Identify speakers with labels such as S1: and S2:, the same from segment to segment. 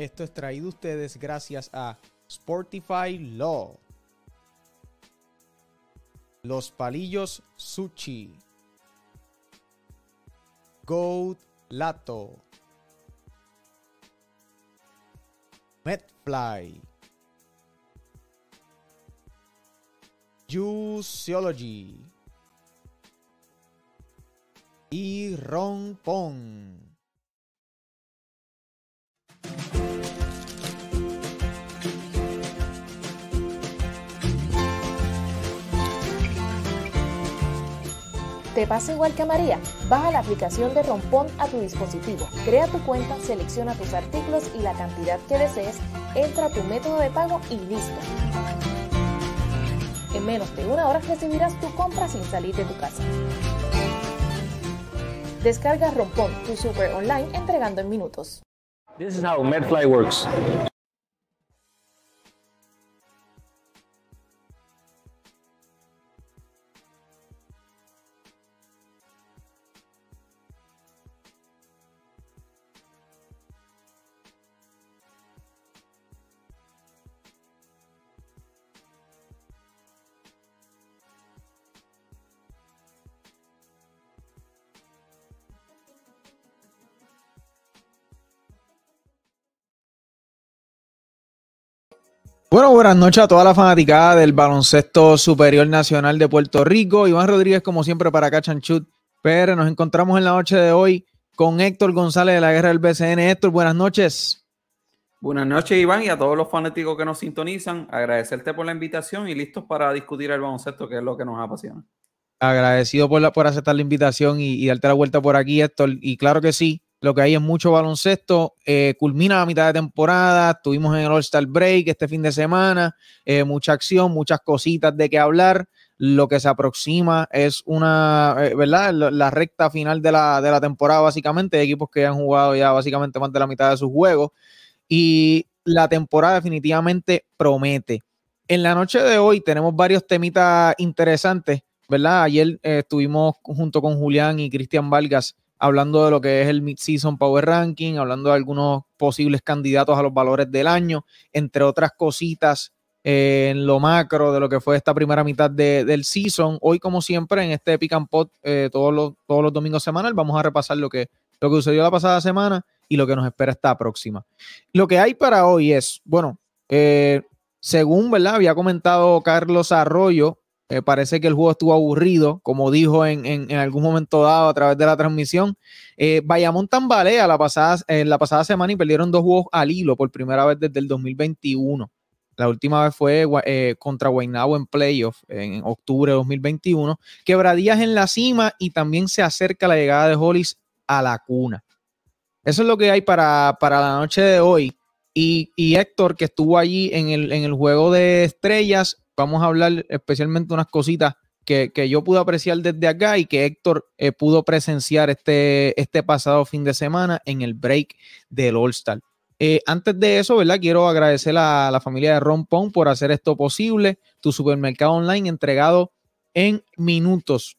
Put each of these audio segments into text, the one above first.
S1: Esto es traído ustedes gracias a Sportify Law. Los palillos Sushi. Goat Lato. Medfly. Juiceology. Y Ron Pong.
S2: ¿Te pasa igual que a María? Baja la aplicación de Rompón a tu dispositivo, crea tu cuenta, selecciona tus artículos y la cantidad que desees, entra a tu método de pago y listo. En menos de una hora recibirás tu compra sin salir de tu casa. Descarga Rompón, tu super online entregando en minutos.
S3: This is how Medfly works.
S1: Bueno, buenas noches a toda la fanaticada del Baloncesto Superior Nacional de Puerto Rico. Iván Rodríguez, como siempre, para Cachanchut Pero Nos encontramos en la noche de hoy con Héctor González de la Guerra del BCN. Héctor, buenas noches.
S4: Buenas noches, Iván, y a todos los fanáticos que nos sintonizan. Agradecerte por la invitación y listos para discutir el baloncesto, que es lo que nos apasiona.
S1: Agradecido por, por aceptar la invitación y, y darte la vuelta por aquí, Héctor. Y claro que sí, lo que hay es mucho baloncesto. Eh, culmina la mitad de temporada. Estuvimos en el All-Star Break este fin de semana. Eh, mucha acción, muchas cositas de qué hablar. Lo que se aproxima es una, eh, ¿verdad? La, recta final de la, de la temporada, básicamente. equipos que han jugado ya básicamente más de la mitad de sus juegos. Y la temporada definitivamente promete. En la noche de hoy tenemos varios temitas interesantes, ¿verdad? Ayer estuvimos junto con Julián y Cristian Vargas hablando de lo que es el Mid-Season Power Ranking, hablando de algunos posibles candidatos a los valores del año, entre otras cositas eh, en lo macro de lo que fue esta primera mitad del season. Hoy, como siempre, en este Pick and Pot, eh, todos, los, todos los domingos semanal, vamos a repasar lo que, lo que sucedió la pasada semana y lo que nos espera esta próxima. Lo que hay para hoy es, bueno, eh, según ¿verdad? había comentado Carlos Arroyo, eh, parece que el juego estuvo aburrido, como dijo en, algún momento dado a través de la transmisión. Eh, Bayamón tambalea la pasada, en la pasada semana y perdieron dos juegos al hilo por primera vez desde el 2021. La última vez fue eh, contra Guaynabo en playoff en octubre de 2021. Quebradías en la cima y también se acerca la llegada de Hollis a la cuna. Eso es lo que hay para, para la noche de hoy. Y, Héctor, que estuvo allí en el, en el juego de estrellas, vamos a hablar especialmente unas cositas que, yo pude apreciar desde acá y que Héctor eh, pudo presenciar este, este pasado fin de semana en el break del All-Star. Eh, antes de eso, ¿verdad? Quiero agradecer a la familia de Ron Pong por hacer esto posible. Tu supermercado online entregado en minutos.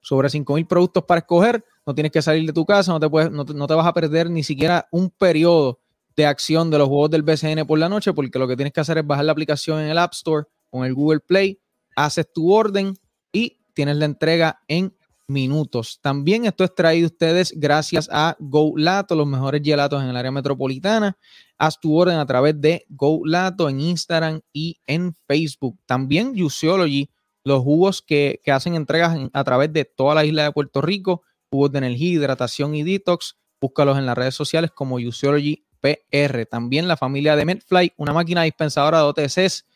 S1: Sobre 5 mil productos para escoger. No tienes que salir de tu casa, no te, puedes, no te vas a perder ni siquiera un periodo de acción de los juegos del BCN por la noche, porque lo que tienes que hacer es bajar la aplicación en el App Store con el Google Play, haces tu orden y tienes la entrega en minutos. También esto es traído ustedes gracias a GoLato, los mejores gelatos en el área metropolitana. Haz tu orden a través de GoLato en Instagram y en Facebook. También Juiceology, los jugos que, hacen entregas a través de toda la isla de Puerto Rico, jugos de energía, hidratación y detox. Búscalos en las redes sociales como Juiceology PR. También la familia de Medfly, una máquina dispensadora de OTCs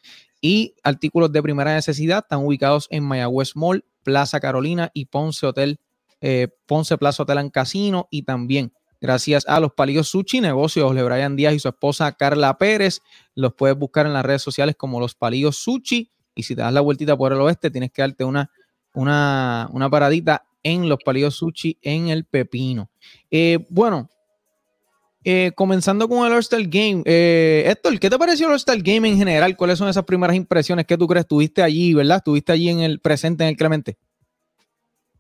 S1: y artículos de primera necesidad están ubicados en Mayagüez Mall, Plaza Carolina y Ponce Hotel, eh, Ponce Plaza Hotel en Casino y también gracias a los Palillos Sushi, negocios de Brian Díaz y su esposa Carla Pérez. Los puedes buscar en las redes sociales como los Palillos Sushi y si te das la vueltita por el oeste tienes que darte una, una, una paradita en los Palillos Sushi en el Pepino. Eh, bueno, eh, comenzando con el All-Star Game, eh, Héctor, ¿qué te pareció el All-Star Game en general? ¿Cuáles son esas primeras impresiones que tú crees? Estuviste allí, ¿verdad? Estuviste allí en el presente, en el Clemente.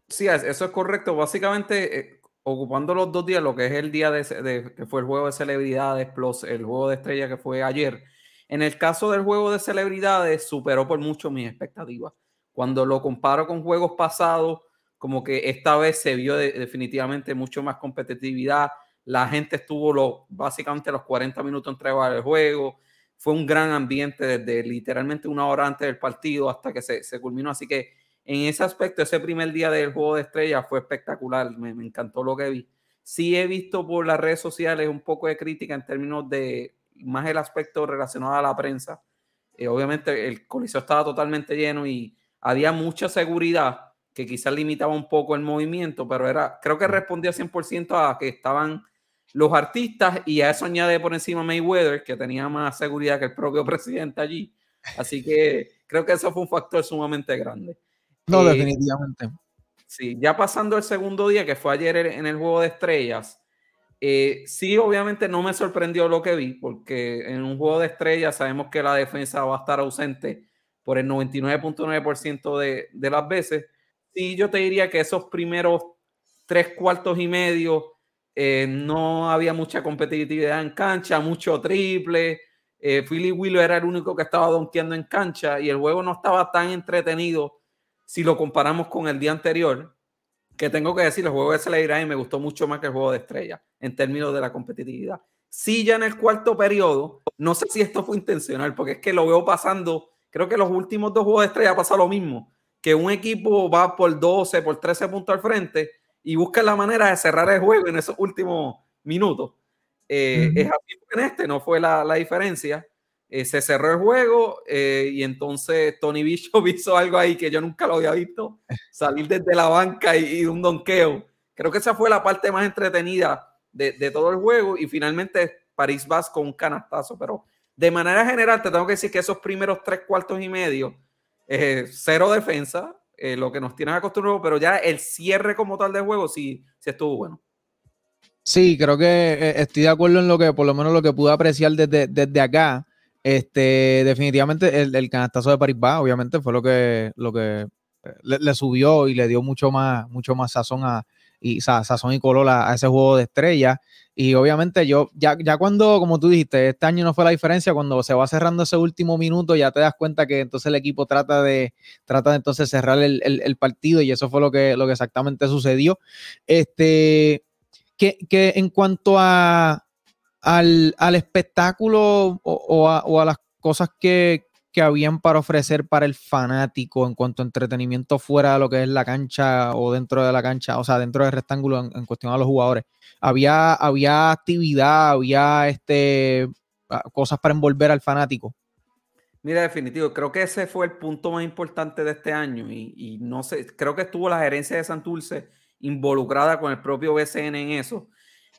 S4: Sí, eso es correcto. Básicamente, eh, ocupando los dos días, lo que es el día de, que fue el juego de celebridades plus el juego de estrella que fue ayer. En el caso del juego de celebridades, superó por mucho mis expectativas. Cuando lo comparo con juegos pasados, como que esta vez se vio definitivamente mucho más competitividad. La gente estuvo lo, básicamente los 40 minutos entre el juego. Fue un gran ambiente desde literalmente una hora antes del partido hasta que se, se culminó. Así que en ese aspecto, ese primer día del juego de estrellas fue espectacular. Me, encantó lo que vi. Sí he visto por las redes sociales un poco de crítica en términos de más el aspecto relacionado a la prensa. Eh, obviamente el coliseo estaba totalmente lleno y había mucha seguridad que quizás limitaba un poco el movimiento, pero era, creo que respondía 100% a que estaban los artistas y a eso añade por encima Mayweather, que tenía más seguridad que el propio presidente allí. Así que creo que eso fue un factor sumamente grande.
S1: No, eh, definitivamente.
S4: Sí, ya pasando el segundo día, que fue ayer en el juego de estrellas, eh, sí, obviamente no me sorprendió lo que vi, porque en un juego de estrellas sabemos que la defensa va a estar ausente por el 99.9% de, de las veces. Sí, yo te diría que esos primeros tres cuartos y medio eh, no había mucha competitividad en cancha, mucho triple. Philly Wheeler era el único que estaba donkeando en cancha y el juego no estaba tan entretenido si lo comparamos con el día anterior, que tengo que decir, el juego de Celebridad me gustó mucho más que el juego de estrella en términos de la competitividad. Sí, ya en el cuarto periodo, no sé si esto fue intencional, porque es que lo veo pasando, creo que los últimos dos juegos de estrella pasa lo mismo, que un equipo va por 12, por 13 puntos al frente y busca la manera de cerrar el juego en esos últimos minutos. Eh, es así en este, no fue la, la diferencia. Eh, se cerró el juego eh, y entonces Tony Bishop hizo algo ahí que yo nunca lo había visto, salir desde la banca y, un donqueo. Creo que esa fue la parte más entretenida de, de todo el juego y finalmente París Vaz con un canastazo, pero de manera general te tengo que decir que esos primeros tres cuartos y medio, eh, cero defensa, lo que nos tienen acostumbrados, pero ya el cierre como tal del juego sí, sí estuvo bueno.
S1: Sí, creo que estoy de acuerdo en lo que, por lo menos lo que pude apreciar desde, desde acá. Este, definitivamente el, el, canastazo de París va, obviamente, fue lo que, lo que eh, le, subió y le dio mucho más, mucho más sazón a, y sazón y color a, ese juego de estrella. Y obviamente yo, ya, ya cuando, como tú dijiste, este año no fue la diferencia, cuando se va cerrando ese último minuto, ya te das cuenta que entonces el equipo trata de, trata de entonces cerrar el, el, partido y eso fue lo que, lo que exactamente sucedió. Este, que, que en cuanto a, al, espectáculo o, a, las cosas que, habían para ofrecer para el fanático en cuanto a entretenimiento fuera de lo que es la cancha o dentro de la cancha, o sea, dentro del rectángulo en, cuestión a los jugadores. Había, había actividad, había este, cosas para envolver al fanático.
S4: Mira, definitivo, creo que ese fue el punto más importante de este año y, y no sé, creo que estuvo la gerencia de Santurce involucrada con el propio BCN en eso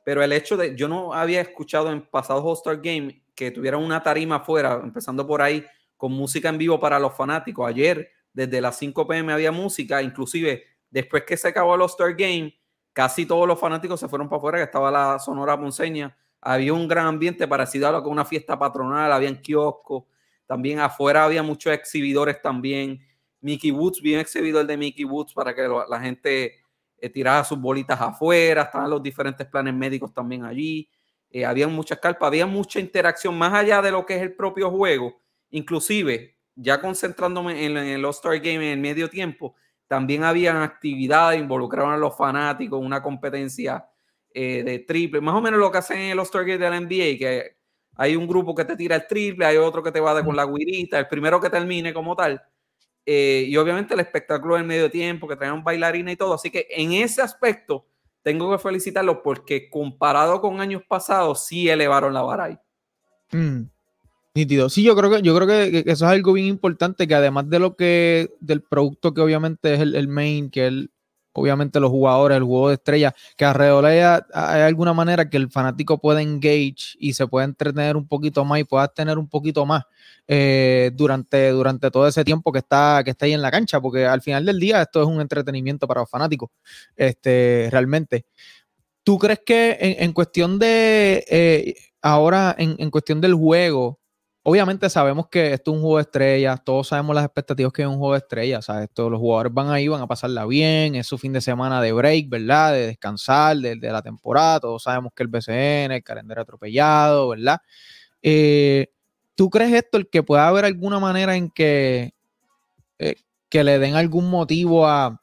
S4: pero el hecho de, yo no había escuchado en pasados All-Star Game que tuvieran una tarima afuera, empezando por ahí, con música en vivo para los fanáticos. Ayer, desde las 5 pm había música, inclusive después que se acabó el All-Star Game, casi todos los fanáticos se fueron para afuera, que estaba la Sonora Ponceña. Había un gran ambiente parecido a lo que una fiesta patronal, habían kioscos, también afuera había muchos exhibidores también. Mickey Woods, bien exhibidor de Mickey Woods para que la gente eh, tiraba sus bolitas afuera, estaban los diferentes planes médicos también allí, eh, había muchas carpas, había mucha interacción más allá de lo que es el propio juego, inclusive ya concentrándome en, el All-Star Game en el medio tiempo, también habían actividades, involucraban a los fanáticos, una competencia eh, de triple, más o menos lo que hacen en el All-Star Game de la NBA, que hay un grupo que te tira el triple, hay otro que te va con la guirita, el primero que termine como tal, eh, y obviamente el espectáculo del medio tiempo, que traían bailarina y todo. Así que en ese aspecto tengo que felicitarlo porque comparado con años pasados, sí elevaron la vara ahí.
S1: Mm, Sí, yo creo que, yo creo que, eso es algo bien importante, que además de lo que, del producto que obviamente es el, el main, que el, obviamente los jugadores, el juego de estrella, que alrededor hay, hay, alguna manera que el fanático pueda engage y se pueda entretener un poquito más y pueda tener un poquito más eh, durante, durante todo ese tiempo que está, que está ahí en la cancha, porque al final del día esto es un entretenimiento para los fanáticos, este, realmente. ¿Tú crees que en, cuestión de, eh, ahora, en, en, cuestión del juego, obviamente sabemos que esto es un juego de estrellas, todos sabemos las expectativas que es un juego de estrellas, ¿sabes? Todos los jugadores van ahí, van a pasarla bien, es su fin de semana de break, ¿verdad? De descansar de, la temporada, todos sabemos que el BCN, el calendario atropellado, ¿verdad? Eh, ¿Tú crees esto, el que pueda haber alguna manera en que, eh, que le den algún motivo a,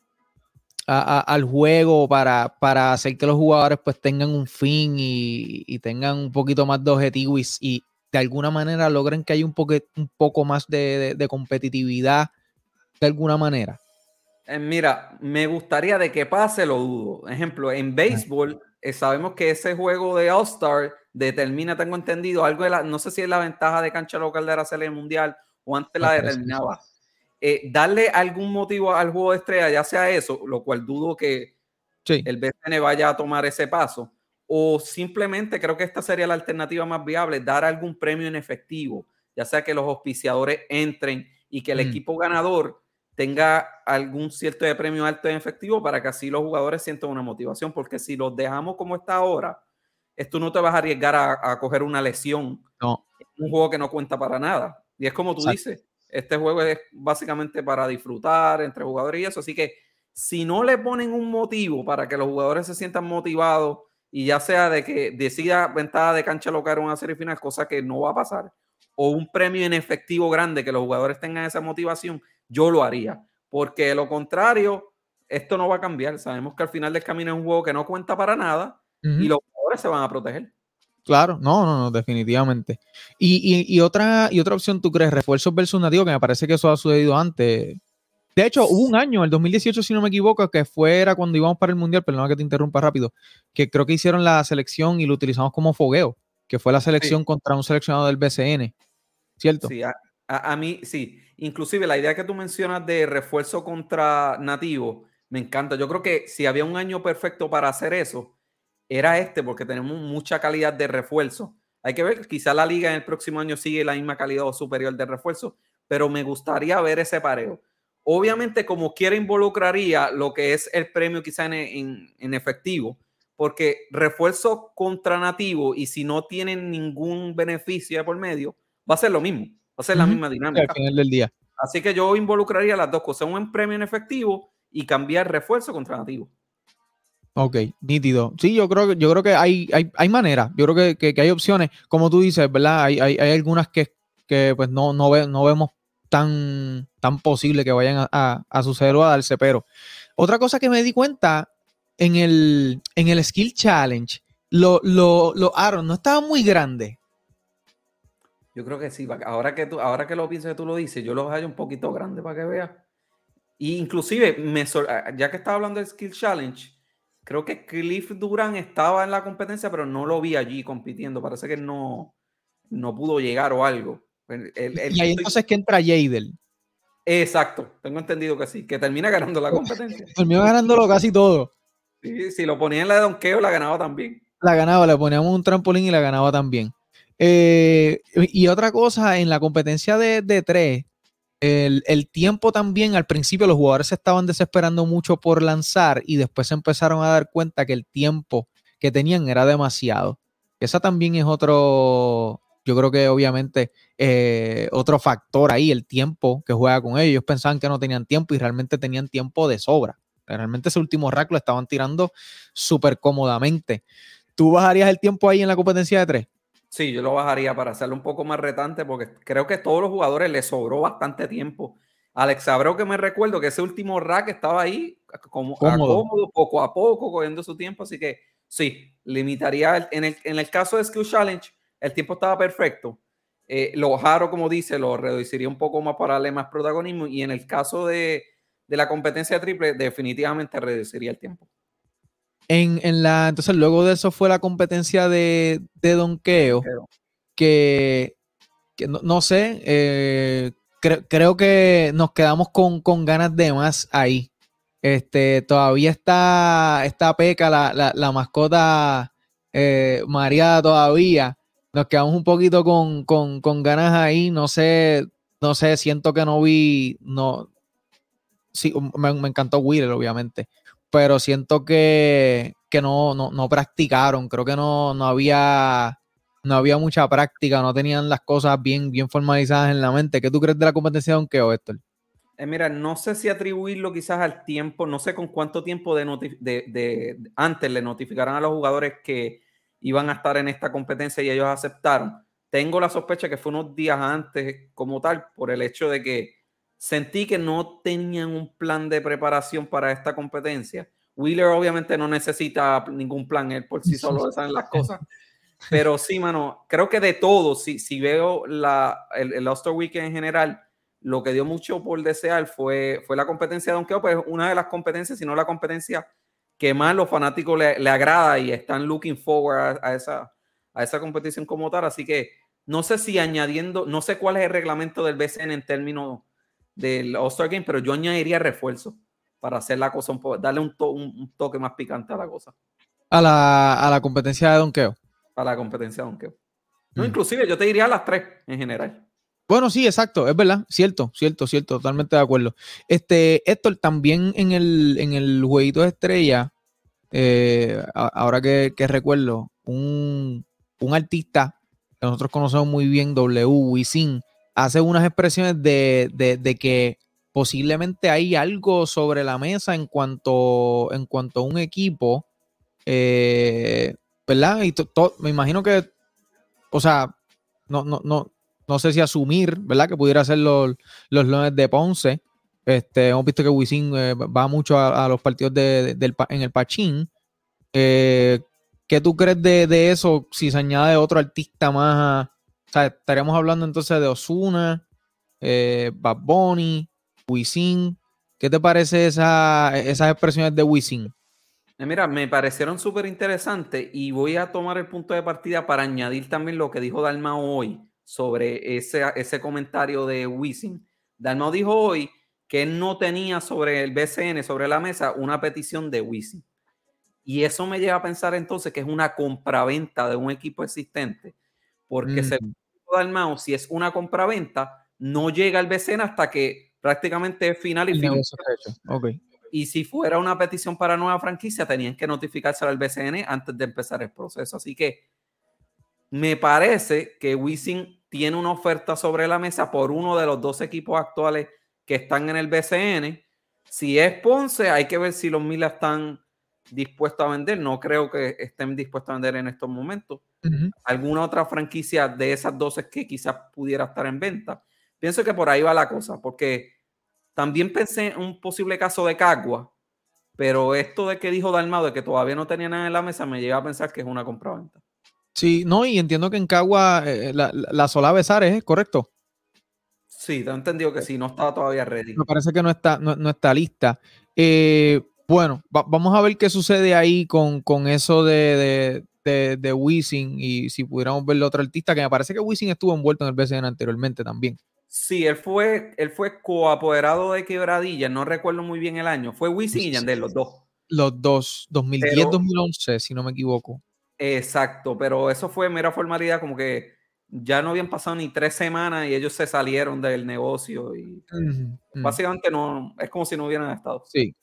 S1: al juego para, para, hacer que los jugadores pues tengan un fin y, tengan un poquito más de objetivo y, de alguna manera logren que haya un, un poco más de, competitividad de alguna manera?
S4: Eh, mira, me gustaría de que pase, lo dudo. Ejemplo, en béisbol eh, sabemos que ese juego de All-Star determina, tengo entendido, algo de la, no sé si es la ventaja de cancha local de la serie mundial o antes la determinaba. Eh, darle algún motivo al juego de estrella, ya sea eso, lo cual dudo que el BCN vaya a tomar ese paso, o simplemente creo que esta sería la alternativa más viable, dar algún premio en efectivo, ya sea que los auspiciadores entren y que el mm. equipo ganador tenga algún cierto de premio alto en efectivo para que así los jugadores sientan una motivación, porque si los dejamos como está ahora, esto no te vas a arriesgar a, coger una lesión.
S1: No.
S4: Un juego que no cuenta para nada. Y es como tú dices, este juego es básicamente para disfrutar entre jugadores y eso. Así que si no le ponen un motivo para que los jugadores se sientan motivados y ya sea de que decida ventaja de cancha local en una serie final, cosa que no va a pasar, o un premio en efectivo grande que los jugadores tengan esa motivación, yo lo haría. Porque de lo contrario, esto no va a cambiar. Sabemos que al final del camino es un juego que no cuenta para nada y los jugadores se van a proteger.
S1: Claro, no, no, no, definitivamente. Y, otra, y otra opción, ¿tú crees? Refuerzos versus nativos, que me parece que eso ha sucedido antes. De hecho, hubo un año, el 2018, si no me equivoco, que fuera cuando íbamos para el Mundial, perdón que te interrumpa rápido, que creo que hicieron la selección y lo utilizamos como fogueo, que fue la selección contra un seleccionado del BCN, ¿cierto?
S4: Sí, a, mí, sí. Inclusive la idea que tú mencionas de refuerzo contra nativo, me encanta. Yo creo que si había un año perfecto para hacer eso, era este porque tenemos mucha calidad de refuerzo. Hay que ver, quizá la liga en el próximo año sigue la misma calidad o superior de refuerzo, pero me gustaría ver ese pareo. Obviamente, como quiera, involucraría lo que es el premio quizá en, efectivo, porque refuerzo contra nativo y si no tienen ningún beneficio por medio, va a ser lo mismo, va a ser la misma dinámica.
S1: Al final del día.
S4: Así que yo involucraría las dos cosas, un premio en efectivo y cambiar refuerzo contra nativo.
S1: Ok, nítido. Sí, yo creo que, yo creo que hay, hay, hay maneras, yo creo que, hay opciones, como tú dices, ¿verdad? Hay, hay, algunas que, pues no, no, no vemos tan, tan posible que vayan a, suceder o a darse, pero otra cosa que me di cuenta en el, en el Skill Challenge, los lo, lo no estaba muy grande.
S4: Yo creo que sí, ahora que, tú, ahora que lo piensas tú lo dices, yo lo hallo un poquito grande para que veas. Y inclusive, me, ya que estaba hablando del Skill Challenge, creo que Cliff Duran estaba en la competencia, pero no lo vi allí compitiendo. Parece que no, no pudo llegar o algo.
S1: Y ahí entonces que entra Jadel.
S4: Exacto, tengo entendido que sí, que termina ganando la competencia.
S1: Terminó ganándolo casi todo.
S4: Sí, si lo ponía en la de donkeo, la ganaba también.
S1: La ganaba, le poníamos un trampolín y la ganaba también. Eh, y otra cosa, en la competencia de, de tres, el, tiempo también, al principio los jugadores se estaban desesperando mucho por lanzar y después se empezaron a dar cuenta que el tiempo que tenían era demasiado. Esa también es otro, yo creo que obviamente eh, otro factor ahí, el tiempo que juega con ellos. Ellos pensaban que no tenían tiempo y realmente tenían tiempo de sobra. Realmente ese último rack lo estaban tirando súper cómodamente. ¿Tú bajarías el tiempo ahí en la competencia de tres?
S4: Sí, yo lo bajaría para hacerlo un poco más retante porque creo que a todos los jugadores les sobró bastante tiempo. Alex Abreu que me recuerdo que ese último rack estaba ahí como cómodo. poco a poco, cogiendo su tiempo. Así que sí, limitaría. en, el, en el caso de Skill Challenge, el tiempo estaba perfecto. Eh, lo bajaro, como dice, lo reduciría un poco más para darle más protagonismo. Y en el caso de, de la competencia triple, definitivamente reduciría el tiempo.
S1: En, la, entonces, luego de eso fue la competencia de, de donkeo, que, no, sé, eh, creo que nos quedamos con, ganas de más ahí. Este, todavía está, está Peca, la, mascota eh, mareada todavía. Nos quedamos un poquito con, ganas ahí. No sé, no sé, siento que no vi, no, sí, me, me encantó Wheeler, obviamente pero siento que, no, no, practicaron, creo que no, no había no había mucha práctica, no tenían las cosas bien, bien formalizadas en la mente. ¿Qué tú crees de la competencia de donkeo, Héctor?
S4: Eh, mira, no sé si atribuirlo quizás al tiempo, no sé con cuánto tiempo de, de, antes le notificaron a los jugadores que iban a estar en esta competencia y ellos aceptaron. Tengo la sospecha que fue unos días antes como tal, por el hecho de que sentí que no tenían un plan de preparación para esta competencia. Wheeler obviamente no necesita ningún plan, él por sí solo saben las cosas. Pero sí, mano, creo que de todo, si, si veo la, el, el All-Star Weekend en general, lo que dio mucho por desear fue, fue la competencia de Donkeo, pues una de las competencias, si no la competencia que más los fanáticos le, le agrada y están looking forward a, esa, a esa competición como tal. Así que no sé si añadiendo, no sé cuál es el reglamento del BCN en términos del All-Star Game, pero yo añadiría refuerzo para hacer la cosa un poco, darle un, un, toque más picante a la cosa.
S1: A la, a la competencia de donkeo.
S4: A la competencia de donkeo. No, mm. inclusive yo te diría a las tres en general.
S1: Bueno, sí, exacto, es verdad, cierto, cierto, cierto, totalmente de acuerdo. Este, Héctor, también en el, en el jueguito de estrella, eh, ahora que, recuerdo, un, artista que nosotros conocemos muy bien, W. Wisin, hace unas expresiones de, de, que posiblemente hay algo sobre la mesa en cuanto, en cuanto a un equipo, eh, ¿verdad? Y me imagino que, o sea, no, no, no, no sé si asumir, ¿verdad? Que pudiera ser los, los Leones de Ponce. Este, hemos visto que Wisin eh, va mucho a, los partidos de, en el Pachín. Eh, ¿Qué tú crees de, eso si se añade otro artista más? o sea, estaríamos hablando entonces de Osuna, eh, Bad Bunny, Wisin. ¿Qué te parece esa, esas expresiones de Wisin?
S4: Eh, mira, me parecieron súper interesantes y voy a tomar el punto de partida para añadir también lo que dijo Dalma hoy sobre ese, ese comentario de Wisin. Dalmau dijo hoy que no tenía sobre el BCN, sobre la mesa, una petición de Wisin. Y eso me lleva a pensar entonces que es una compraventa de un equipo existente. Porque según Dalmau, si es una compraventa, no llega al BCN hasta que prácticamente es final y final. Y si fuera una petición para nueva franquicia, tenían que notificárselo al BCN antes de empezar el proceso. Así que me parece que Wisin tiene una oferta sobre la mesa por uno de los dos equipos actuales que están en el BCN. Si es Ponce, hay que ver si los Mila están dispuestos a vender. No creo que estén dispuestos a vender en estos momentos. Alguna otra franquicia de esas dos es que quizás pudiera estar en venta. Pienso que por ahí va la cosa, porque también pensé en un posible caso de Cagua, pero esto de que dijo Dalmado de que todavía no tenía nada en la mesa me lleva a pensar que es una compra-venta.
S1: Sí, no, y entiendo que en Cagua eh, la, la Sola Besares, ¿es correcto?
S4: Sí, te he entendido que sí, no estaba todavía ready.
S1: Me parece que no está, no, está lista. Eh, bueno, vamos a ver qué sucede ahí con, eso de, de, de, Wisin y si pudiéramos ver otro artista, que me parece que Wisin estuvo envuelto en el BCN anteriormente también.
S4: Sí, él fue, él fue coapoderado de Quebradilla, no recuerdo muy bien el año. Fue Wisin y Yandel, los dos.
S1: Los dos, 2010-2011, si no me equivoco.
S4: Exacto, pero eso fue mera formalidad, como que ya no habían pasado ni tres semanas y ellos se salieron del negocio y básicamente no, es como si no hubieran estado.
S1: Sí.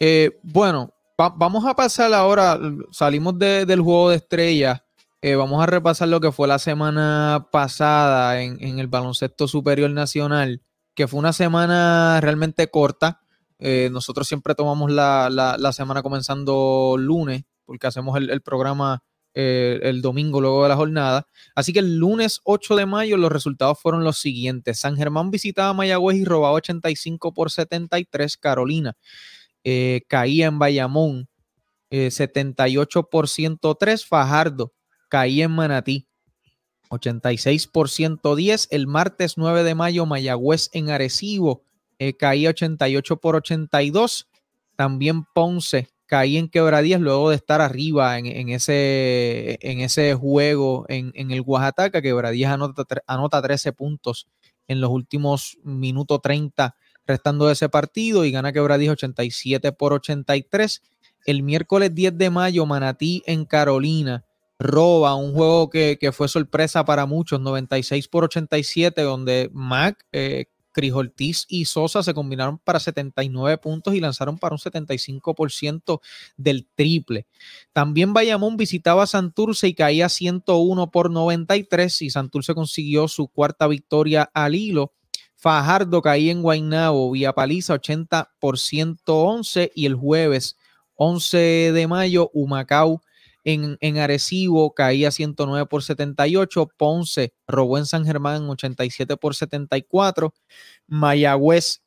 S1: Eh, bueno, vamos a pasar ahora, salimos del juego de estrellas, eh, vamos a repasar lo que fue la semana pasada en, el baloncesto superior nacional, que fue una semana realmente corta. Eh, nosotros siempre tomamos la, la semana comenzando lunes porque hacemos el, programa eh, el domingo luego de la jornada. Así que el lunes 8 de mayo los resultados fueron los siguientes. San Germán visitaba Mayagüez y robaba 85 por 73. Carolina eh, caía en Bayamón 78 eh, por 103. Fajardo caía en Manatí 86 por 110. El martes 9 de mayo Mayagüez en Arecibo caía 88 por 82. También Ponce caí en quebradías luego de estar arriba en, ese, en ese juego en, el Oaxaca. Quebradías anota, anota 13 puntos en los últimos minutos 30 restando de ese partido y gana Quebradías 87 por 83. El miércoles 10 de mayo, Manatí en Carolina roba un juego que, fue sorpresa para muchos, 96 por 87, donde Mac eh, Cris Ortiz y Sosa se combinaron para 79 puntos y lanzaron para un 75% del triple. También Bayamón visitaba a Santurce y caía 101 por 93 y Santurce consiguió su cuarta victoria al hilo. Fajardo caía en Guaynabo vía paliza 80 por 111 y el jueves 11 de mayo Humacao en, en, Arecibo caía 109 por 78. Ponce robó en San Germán 87 por 74. Mayagüez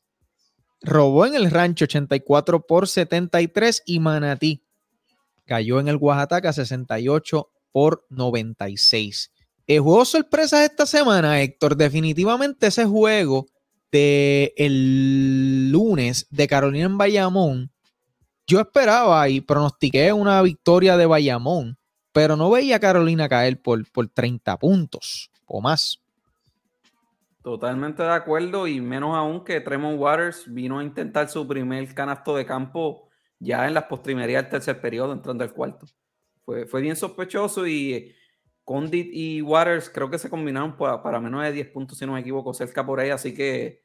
S1: robó en el rancho 84 por 73. Y Manatí cayó en el Oaxaca 68 por 96. El juego sorpresa esta semana, Héctor. Definitivamente ese juego de el lunes de Carolina en Bayamón yo esperaba y pronostiqué una victoria de Bayamón, pero no veía a Carolina caer por, por 30 puntos o más.
S4: Totalmente de acuerdo y menos aún que Tremont Waters vino a intentar su primer canasto de campo ya en las postrimerías del tercer periodo, entrando al cuarto. Fue, fue bien sospechoso y Condit y Waters creo que se combinaron para, para, menos de 10 puntos, si no me equivoco, cerca por ahí, así que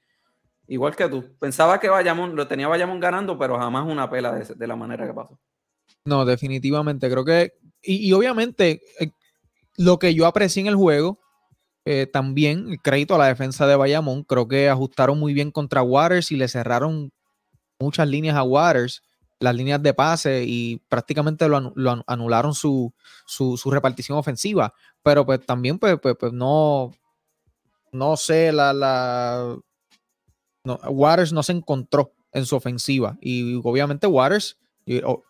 S4: Igual que tú. Pensaba que Bayamón, lo tenía Bayamón ganando, pero jamás una pela de, la manera que pasó.
S1: No, definitivamente. Creo que. Y, obviamente, eh, lo que yo aprecié en el juego, eh, también, el crédito a la defensa de Bayamón, creo que ajustaron muy bien contra Waters y le cerraron muchas líneas a Waters, las líneas de pase, y prácticamente lo, anularon su, repartición ofensiva. Pero pues también, pues, pues, pues no. No sé, la, la no, Waters no se encontró en su ofensiva. Y obviamente Waters, yo,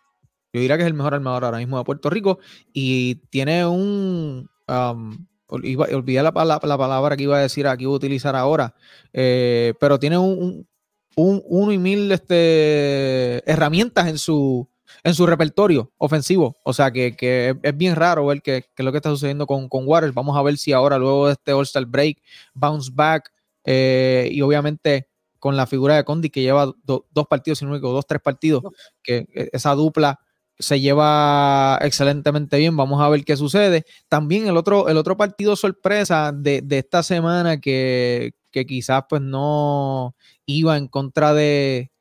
S1: diría que es el mejor armador ahora mismo de Puerto Rico. Y tiene un. Um, olvidé la, palabra que iba a decir, aquí iba a utilizar ahora. Eh, pero tiene un, uno y mil este, herramientas en su, en su repertorio ofensivo. O sea que, es bien raro ver qué es lo que está sucediendo con, con Waters. Vamos a ver si ahora, luego de este All-Star Break, bounce back. Eh, y obviamente con la figura de Condi que lleva dos partidos, sino único, dos, tres partidos, que e, esa dupla se lleva excelentemente bien. Vamos a ver qué sucede. También el otro, el otro partido sorpresa de, esta semana que, quizás pues no iba en contra de,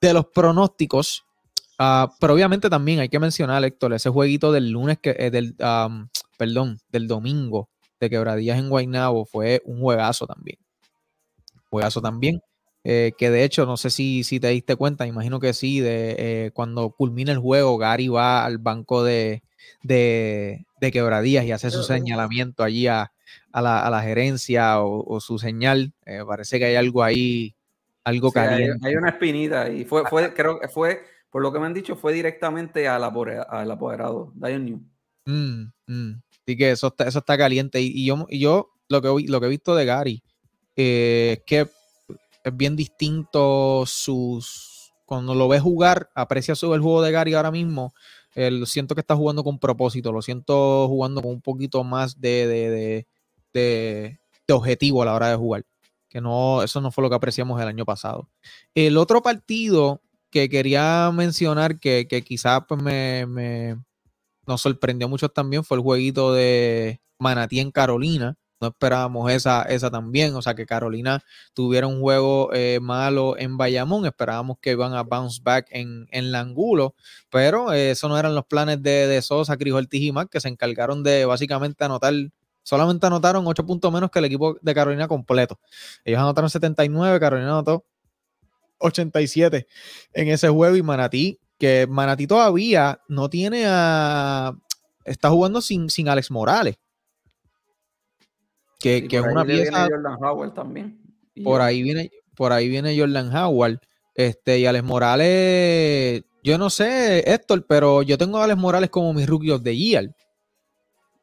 S1: de los pronósticos. Ah, pero obviamente también hay que mencionar, Héctor, ese jueguito del lunes, que, eh, del, perdón, del domingo de Quebradillas en Guaynabo fue un juegazo también. Juegazo también. Eh, que de hecho, no sé si, si te diste cuenta, imagino que sí, de eh, cuando culmina el juego, Gary va al banco de, de, quebradías y hace su señalamiento allí a, la, gerencia o, su señal. Eh, parece que hay algo ahí, algo caliente.
S4: Hay, una espinita y fue, fue, creo que fue, por lo que me han dicho, fue directamente al, al apoderado, Dion New.
S1: Mm, mm. Así que eso está, eso está caliente. Y, yo, yo lo, que, lo que he visto de Gary es que es bien distinto sus. Cuando lo ves jugar, aprecia el juego de Gary ahora mismo. lo siento que está jugando con propósito, lo siento jugando con un poquito más de, de, objetivo a la hora de jugar. Que no, eso no fue lo que apreciamos el año pasado. El otro partido que quería mencionar que, que quizás pues me, me, nos sorprendió mucho también fue el jueguito de Manatí en Carolina no esperábamos esa, esa también. O sea, que Carolina tuviera un juego eh, malo en Bayamón. Esperábamos que iban a bounce back en, en Langulo, pero eh, eso no eran los planes de, de Sosa, Crijol y que se encargaron de básicamente anotar. Solamente anotaron 8 puntos menos que el equipo de Carolina completo. Ellos anotaron 79, Carolina anotó 87 en ese juego y Manatí, que Manatí todavía no tiene a... Está jugando sin, sin Alex Morales que, es una pieza.
S4: Jordan Howard también.
S1: por ahí viene, por ahí viene Jordan Howard. Este, y Alex Morales, yo no sé, Héctor, pero yo tengo a Alex Morales como mi rookie of the year.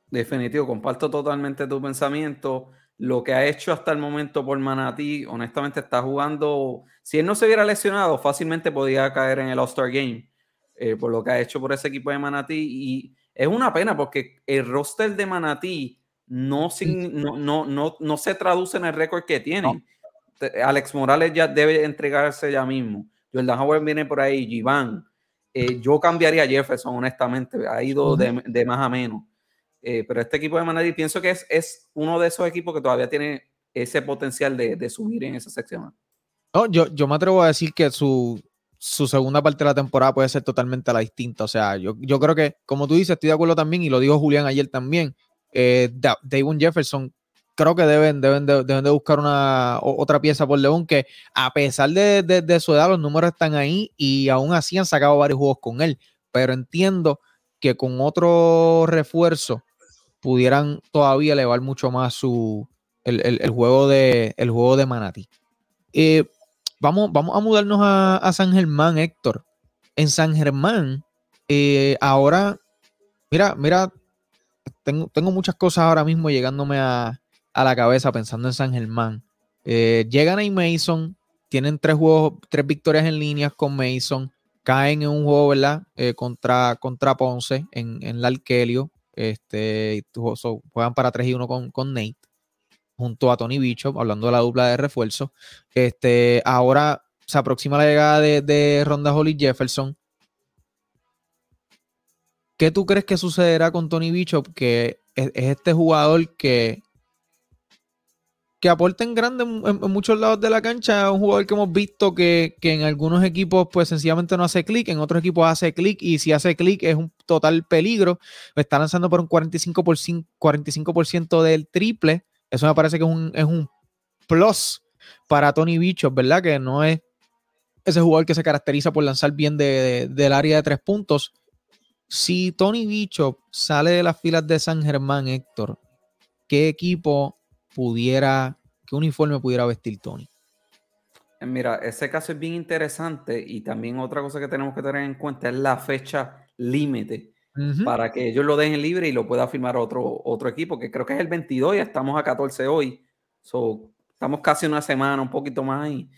S4: Definitivo, comparto totalmente tu pensamiento. Lo que ha hecho hasta el momento por Manatí, honestamente está jugando. Si él no se hubiera lesionado, fácilmente podía caer en el All-Star Game, eh, por lo que ha hecho por ese equipo de Manatí. Y es una pena porque el roster de Manatí no, no, no, no, se traduce en el récord que tiene. Alex Morales ya debe entregarse ya mismo. Jordan Howard viene por ahí, Giván. Eh, yo cambiaría a Jefferson, honestamente. Ha ido de, más a menos. Eh, pero este equipo de Manatí pienso que es, es uno de esos equipos que todavía tiene ese potencial de, subir en esa sección.
S1: No, yo, yo me atrevo a decir que su, segunda parte de la temporada puede ser totalmente la distinta. O sea, yo, yo creo que, como tú dices, estoy de acuerdo también, y lo dijo Julián ayer también, eh, Jefferson creo que deben, deben, de, deben de buscar una otra pieza por León que a pesar de, de, su edad los números están ahí y aún así han sacado varios juegos con él, pero entiendo que con otro refuerzo pudieran todavía elevar mucho más su el, juego de el juego de Manati. Eh, vamos, vamos a mudarnos a, San Germán, Héctor. En San Germán, eh, ahora, mira, mira, tengo, tengo muchas cosas ahora mismo llegándome a, la cabeza pensando en San Germán. Eh, llegan a Mason, tienen tres juegos, tres victorias en línea con Mason caen en un juego, ¿verdad? Eh, contra, contra Ponce en, en la Alkelio. Este, juegan para 3 y 1 con, con Nate, junto a Tony Bishop, hablando de la dupla de refuerzo. Este, ahora se aproxima la llegada de, de Ronda Holly Jefferson. ¿Qué tú crees que sucederá con Tony Bishop? Que es este jugador que que aporten grande en, muchos lados de la cancha. Un jugador que hemos visto que, en algunos equipos, pues sencillamente no hace clic, en otros equipos hace clic y si hace clic es un total peligro. está lanzando por un 45%, 45 del triple. Eso me parece que es un, es un plus para Tony Bichos, ¿verdad? Que no es ese jugador que se caracteriza por lanzar bien del área de tres puntos. Si Tony Bichos sale de las filas de San Germán, Héctor, ¿qué equipo pudiera, qué uniforme pudiera vestir Tony.
S4: Eh, mira, ese caso es bien interesante y también otra cosa que tenemos que tener en cuenta es la fecha límite para que ellos lo dejen libre y lo pueda firmar otro, otro equipo, que creo que es el 22, ya estamos a 14 hoy, so, estamos casi una semana, un poquito más ahí.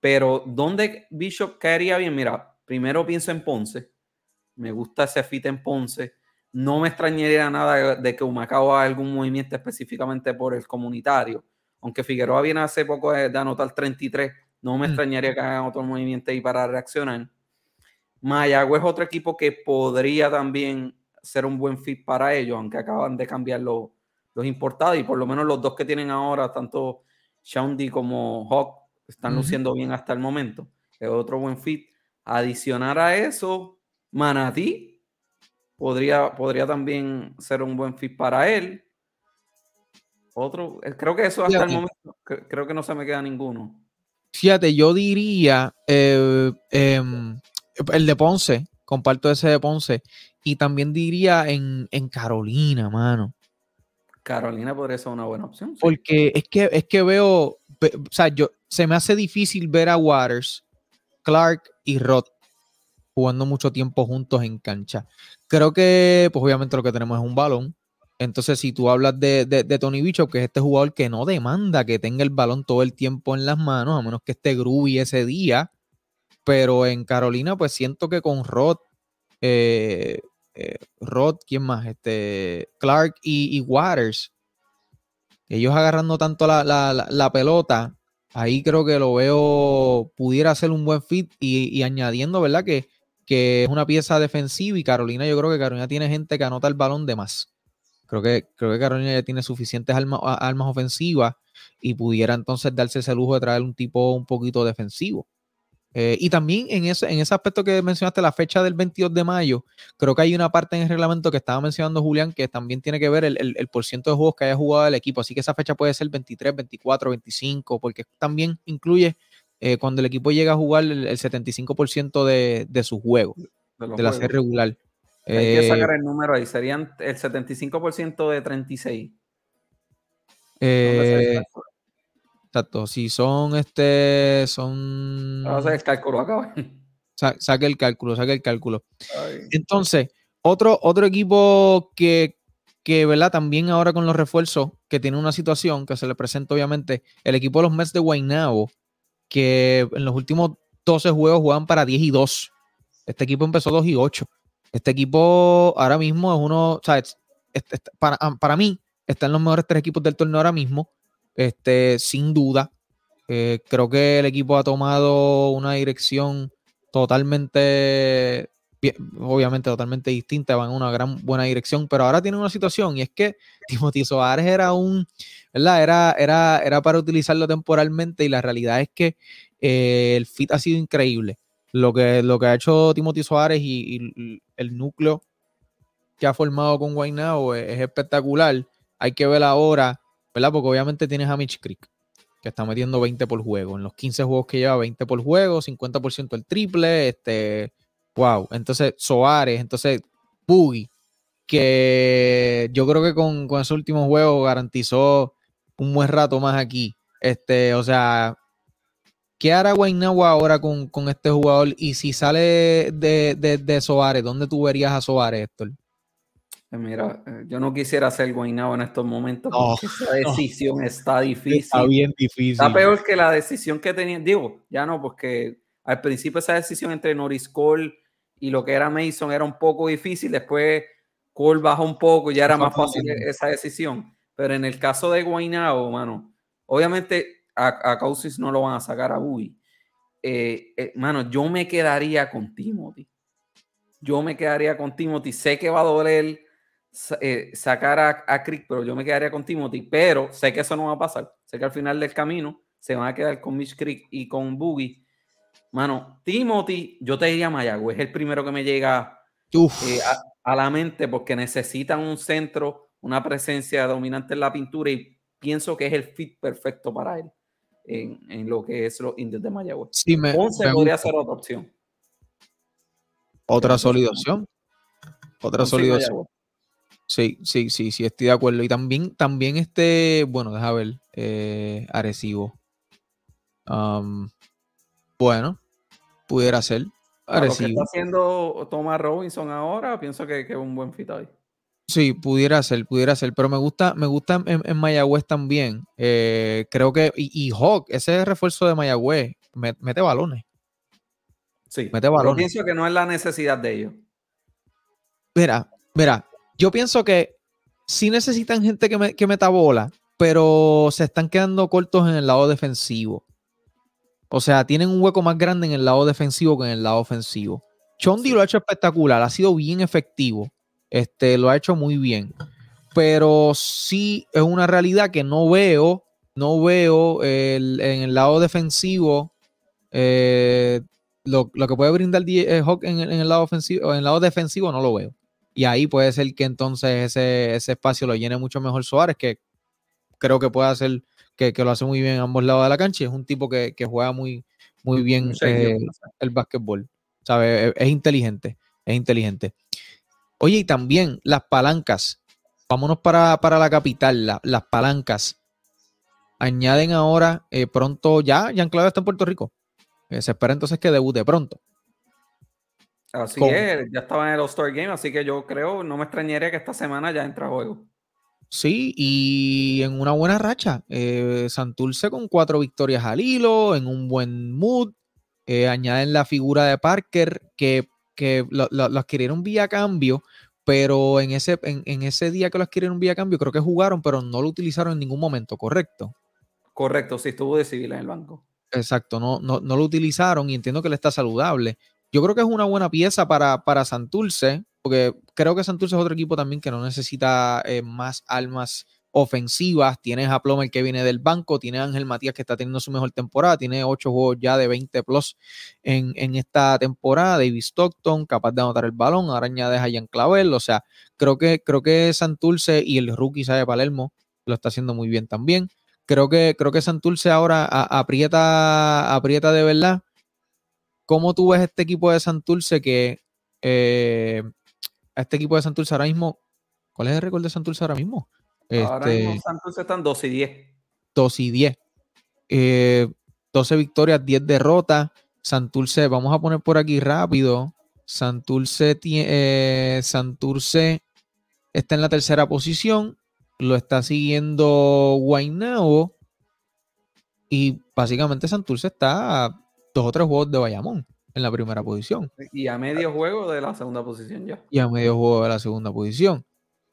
S4: Pero, ¿dónde Bishop caería bien? Mira, primero pienso en Ponce, me gusta ese fit en Ponce. No me extrañaría nada de que Humacao haga algún movimiento específicamente por el comunitario. Aunque Figueroa viene hace poco de, anotar 33, no me mm. extrañaría que hagan otro movimiento ahí para reaccionar. Mayagüez es otro equipo que podría también ser un buen fit para ellos, aunque acaban de cambiar los, los importados y por lo menos los dos que tienen ahora, tanto Shaundi como Hawk, están luciendo bien hasta el momento. Es otro buen fit. Adicionar a eso, Manatí podría, podría también ser un buen fit para él. Otro, eh, creo que eso hasta el momento, creo que no se me queda ninguno.
S1: Fíjate, yo diría eh, em, el de Ponce, comparto ese de Ponce, y también diría en, Carolina, mano.
S4: Carolina podría ser una buena opción.
S1: Porque es que, es que veo, o sea, yo, se me hace difícil ver a Waters, Clark y Roth jugando mucho tiempo juntos en cancha. Creo que, pues obviamente lo que tenemos es un balón. Entonces, si tú hablas de, de, Tony Bishop, que es este jugador que no demanda que tenga el balón todo el tiempo en las manos, a menos que esté groovy ese día. Pero en Carolina, pues siento que con Rod, eh, eh, Rod, ¿quién más? Este, Clark y, Waters, ellos agarrando tanto la, la, pelota, ahí creo que lo veo, pudiera ser un buen fit y, y añadiendo, ¿verdad? Que que es una pieza defensiva y Carolina, yo creo que Carolina tiene gente que anota el balón de más. Creo que, creo que Carolina ya tiene suficientes armas, ofensivas y pudiera entonces darse ese lujo de traer un tipo un poquito defensivo. Eh, y también en ese, en ese aspecto que mencionaste, la fecha del 22 de mayo, creo que hay una parte en el reglamento que estaba mencionando Julián que también tiene que ver el, el, el de juegos que haya jugado el equipo. Así que esa fecha puede ser 23, 24, 25, porque también incluye eh, cuando el equipo llega a jugar el, 75% de, de su juego, de, la serie regular.
S4: Hay que sacar eh, el número ahí, serían el 75% de 36.
S1: Eh, exacto, si son este, son...
S4: Vamos a hacer el cálculo acá.
S1: saque el cálculo, saque el cálculo. Entonces, otro, otro equipo que, que, ¿verdad? También ahora con los refuerzos, que tiene una situación que se le presenta obviamente, el equipo de los Mets de Guaynabo, que en los últimos 12 juegos juegan para 10 y 2. Este equipo empezó 2 y 8. Este equipo ahora mismo es uno, o sea, para, ah, para, mí, están los mejores tres equipos del torneo ahora mismo, este, sin duda. Eh, creo que el equipo ha tomado una dirección totalmente obviamente totalmente distinta, van en una gran buena dirección, pero ahora tienen una situación y es que Timothy Soares era un, ¿verdad? Era, era, era para utilizarlo temporalmente y la realidad es que eh, el fit ha sido increíble. Lo que, lo que ha hecho Timothy Soares y, el núcleo que ha formado con Guaynabo es, es, espectacular. Hay que ver ahora, ¿verdad? Porque obviamente tienes a Mitch Creek, que está metiendo 20 por juego. En los 15 juegos que lleva, 20 por juego, 50% el triple, este Wow. Entonces, Soares, entonces, Boogie, que yo creo que con, con ese último juego garantizó un buen rato más aquí. Este, o sea, ¿qué hará Guaynabo ahora con, este jugador? Y si sale de, de, de Soares, ¿dónde tú verías a Soares, Héctor?
S4: Pues mira, eh, yo no quisiera ser Guaynabo en estos momentos porque esa decisión está difícil.
S1: Está bien difícil.
S4: Está peor que la decisión que tenía. Digo, ya no, porque al principio esa decisión entre Norris Cole y lo que era Mason era un poco difícil. Después Cole bajó un poco y ya era más fácil esa decisión. Pero en el caso de Guaynabo, mano, obviamente a, a Cousins no lo van a sacar a Bui. Eh, eh, mano, yo me quedaría con Timothy. Yo me quedaría con Timothy. Sé que va a doler eh, sacar a, a Crick, pero yo me quedaría con Timothy. Pero sé que eso no va a pasar. Sé que al final del camino se van a quedar con Mitch Crick y con Boogie Mano, Timothy, yo te diría Mayagüez, es el primero que me llega eh, a, la mente porque necesitan un centro, una presencia dominante en la pintura y pienso que es el fit perfecto para él en, lo que es los indios de Mayagüez.
S1: Sí, me,
S4: podría ser otra opción.
S1: Otra sólida opción. Otra sólida opción. Sí, sí, sí, sí, estoy de acuerdo. Y también, también este, bueno, deja ver, eh, Arecibo. Um, bueno, pudiera ser.
S4: lo que está haciendo Thomas Robinson ahora, pienso que, es un buen fit ahí.
S1: Sí, pudiera ser, pudiera ser, pero me gusta, me gusta en, Mayagüez también. Eh, creo que, y, Hawk, ese refuerzo de Mayagüez, mete balones.
S4: Sí, mete balones. Yo pienso que no es la necesidad de ellos.
S1: Mira, mira, yo pienso que sí necesitan gente que, que meta bola, pero se están quedando cortos en el lado defensivo. O sea, tienen un hueco más grande en el lado defensivo que en el lado ofensivo. Chondi lo ha hecho espectacular, ha sido bien efectivo. Este, lo ha hecho muy bien. Pero sí es una realidad que no veo, no veo en el lado defensivo eh, lo, que puede brindar eh, Hawk en, el lado ofensivo, en el lado defensivo no lo veo. Y ahí puede ser que entonces ese, ese espacio lo llene mucho mejor Suárez, que creo que puede hacer que, lo hace muy bien en ambos lados de la cancha y es un tipo que, juega muy, muy bien eh, el básquetbol. ¿sabe? Es, es, inteligente, es inteligente. Oye, y también las palancas. Vámonos para, la capital, las palancas. Añaden ahora eh, pronto ya, Jean Claude está en Puerto Rico. Eh, se espera entonces que debute pronto.
S4: Así es, ya estaba en el All-Star Game, así que yo creo, no me extrañaría que esta semana ya entra a juego.
S1: Sí, y en una buena racha. Eh, Santurce con cuatro victorias al hilo, en un buen mood. Eh, añaden la figura de Parker, que, lo, adquirieron vía cambio, pero en ese, en, ese día que lo adquirieron vía cambio, creo que jugaron, pero no lo utilizaron en ningún momento, ¿correcto?
S4: Correcto, sí, estuvo de civil en el banco.
S1: Exacto, no, no, no lo utilizaron y entiendo que le está saludable. Yo creo que es una buena pieza para, para Santurce, porque creo que Santurce es otro equipo también que no necesita eh, más almas ofensivas. Tienes a Plomer que viene del banco, tiene a Ángel Matías que está teniendo su mejor temporada, tiene ocho juegos ya de 20 plus en, esta temporada. David Stockton, capaz de anotar el balón, ahora añades a Jan Clavel. O sea, creo que, creo que Santurce y el rookie de Palermo lo está haciendo muy bien también. Creo que, creo que Santurce ahora aprieta, aprieta de verdad. ¿Cómo tú ves este equipo de Santurce que eh, a este equipo de Santurce ahora mismo. ¿Cuál es el récord de Santurce ahora mismo?
S4: Ahora mismo este, Santurce están 2 y 10.
S1: 2 y 10. 12 eh, victorias, 10 derrotas. Santurce, vamos a poner por aquí rápido. Santurce, eh, Santurce está en la tercera posición. Lo está siguiendo Guaynabo. Y básicamente Santurce está a dos o tres juegos de Bayamón en la primera posición.
S4: Y a medio juego de la segunda posición ya.
S1: Y a medio juego de la segunda posición.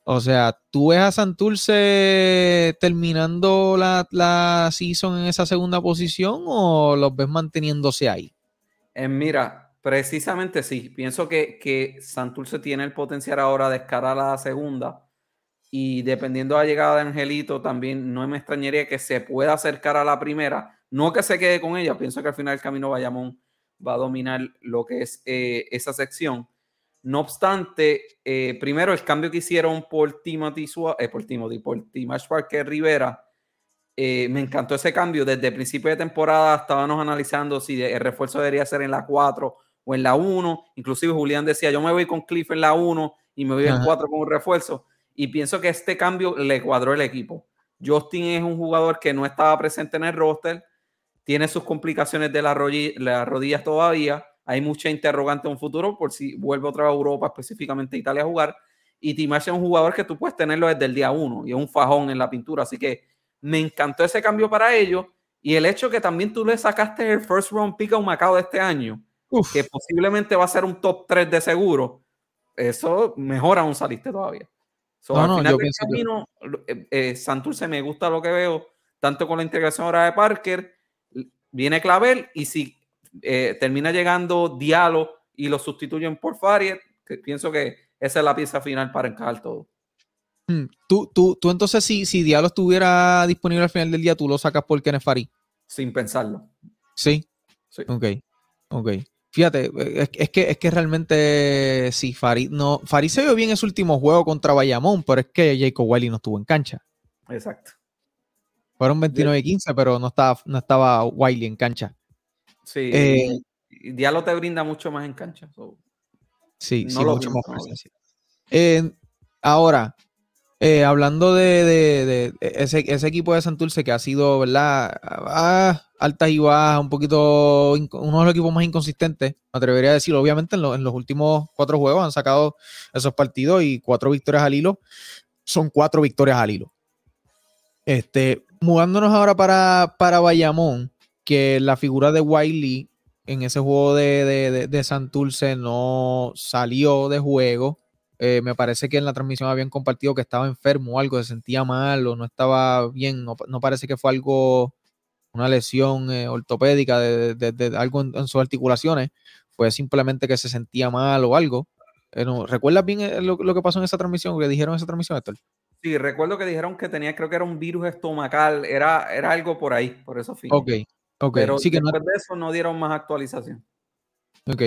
S1: O sea, ¿tú ves a Santurce terminando la, la season en esa segunda posición o los ves manteniéndose ahí?
S4: Eh, mira, Precisamente sí. Pienso que, que Santurce tiene el potencial ahora de escalar a la segunda. Y dependiendo de la llegada de Angelito, también no me extrañaría que se pueda acercar a la primera. No que se quede con ella. Pienso que al final del camino Bayamón va a dominar lo que es eh, esa sección. No obstante, eh, primero el cambio que hicieron por Timothy, eh, por Timothy, por Timash Parker Rivera, me encantó ese cambio. Desde el principio de temporada estábamos analizando si el refuerzo debería ser en la 4 o en la 1. Inclusive Julián decía, yo me voy con Cliff en la 1 y me voy en 4 con un refuerzo. Y pienso que este cambio le cuadró el equipo. Justin es un jugador que no estaba presente en el roster, tiene sus complicaciones de las rodillas todavía, hay mucha interrogante en un futuro por si vuelve otra vez a Europa, específicamente a Italia a jugar. Y Timash es un jugador que tú puedes tenerlo desde el día uno y es un fajón en la pintura. Así que me encantó ese cambio para ellos. Y el hecho que también tú le sacaste el first round pick a un Macao de este año, que posiblemente va a ser un top 3 de seguro, eso mejora un saliste todavía. al final del camino, eh, eh, Santurce me gusta lo que veo, tanto con la integración ahora de Parker, viene Clavel, y si eh, termina llegando Diallo y lo sustituyen por Fariet, que pienso que esa es la pieza final para encajar todo.
S1: Hmm, tú, tú, tú entonces, si, si Diallo estuviera disponible al final del día, tú lo sacas por Kenneth Farid.
S4: Sin pensarlo.
S1: Sí. sí. Ok. Ok. Fíjate, es, que, es que realmente sí, Farid no. Farid se vio bien en su último juego contra Bayamón, pero es que Jacob Wiley no estuvo en cancha.
S4: Exacto.
S1: Fueron 29 y 15, pero no estaba, no estaba Wiley en cancha.
S4: Sí, eh, Diallo te brinda mucho más en cancha.
S1: sí, sí, mucho más presencia. Eh, ahora, eh, hablando de, ese, equipo de Santurce que ha sido, ¿verdad? Ah, altas y bajas, un poquito, uno de los equipos más inconsistentes, me atrevería a decirlo. Obviamente en, en, los últimos cuatro juegos han sacado esos partidos y cuatro victorias al hilo. Son cuatro victorias al hilo. Este, mudándonos ahora para, para Bayamón, que la figura de Wiley en ese juego de, de, Santurce no salió de juego. Eh, me parece que en la transmisión habían compartido que estaba enfermo o algo, se sentía mal o no estaba bien. No, parece que fue algo, una lesión eh, ortopédica de, algo en, sus articulaciones. Fue simplemente que se sentía mal o algo. Eh, ¿Recuerdas bien lo, que pasó en esa transmisión? que dijeron en esa transmisión, Héctor?
S4: Sí, recuerdo que dijeron que tenía, creo que era un virus estomacal, era, era algo por ahí, por eso
S1: fui. Ok, pero
S4: sí que después de eso no dieron más actualización.
S1: Ok.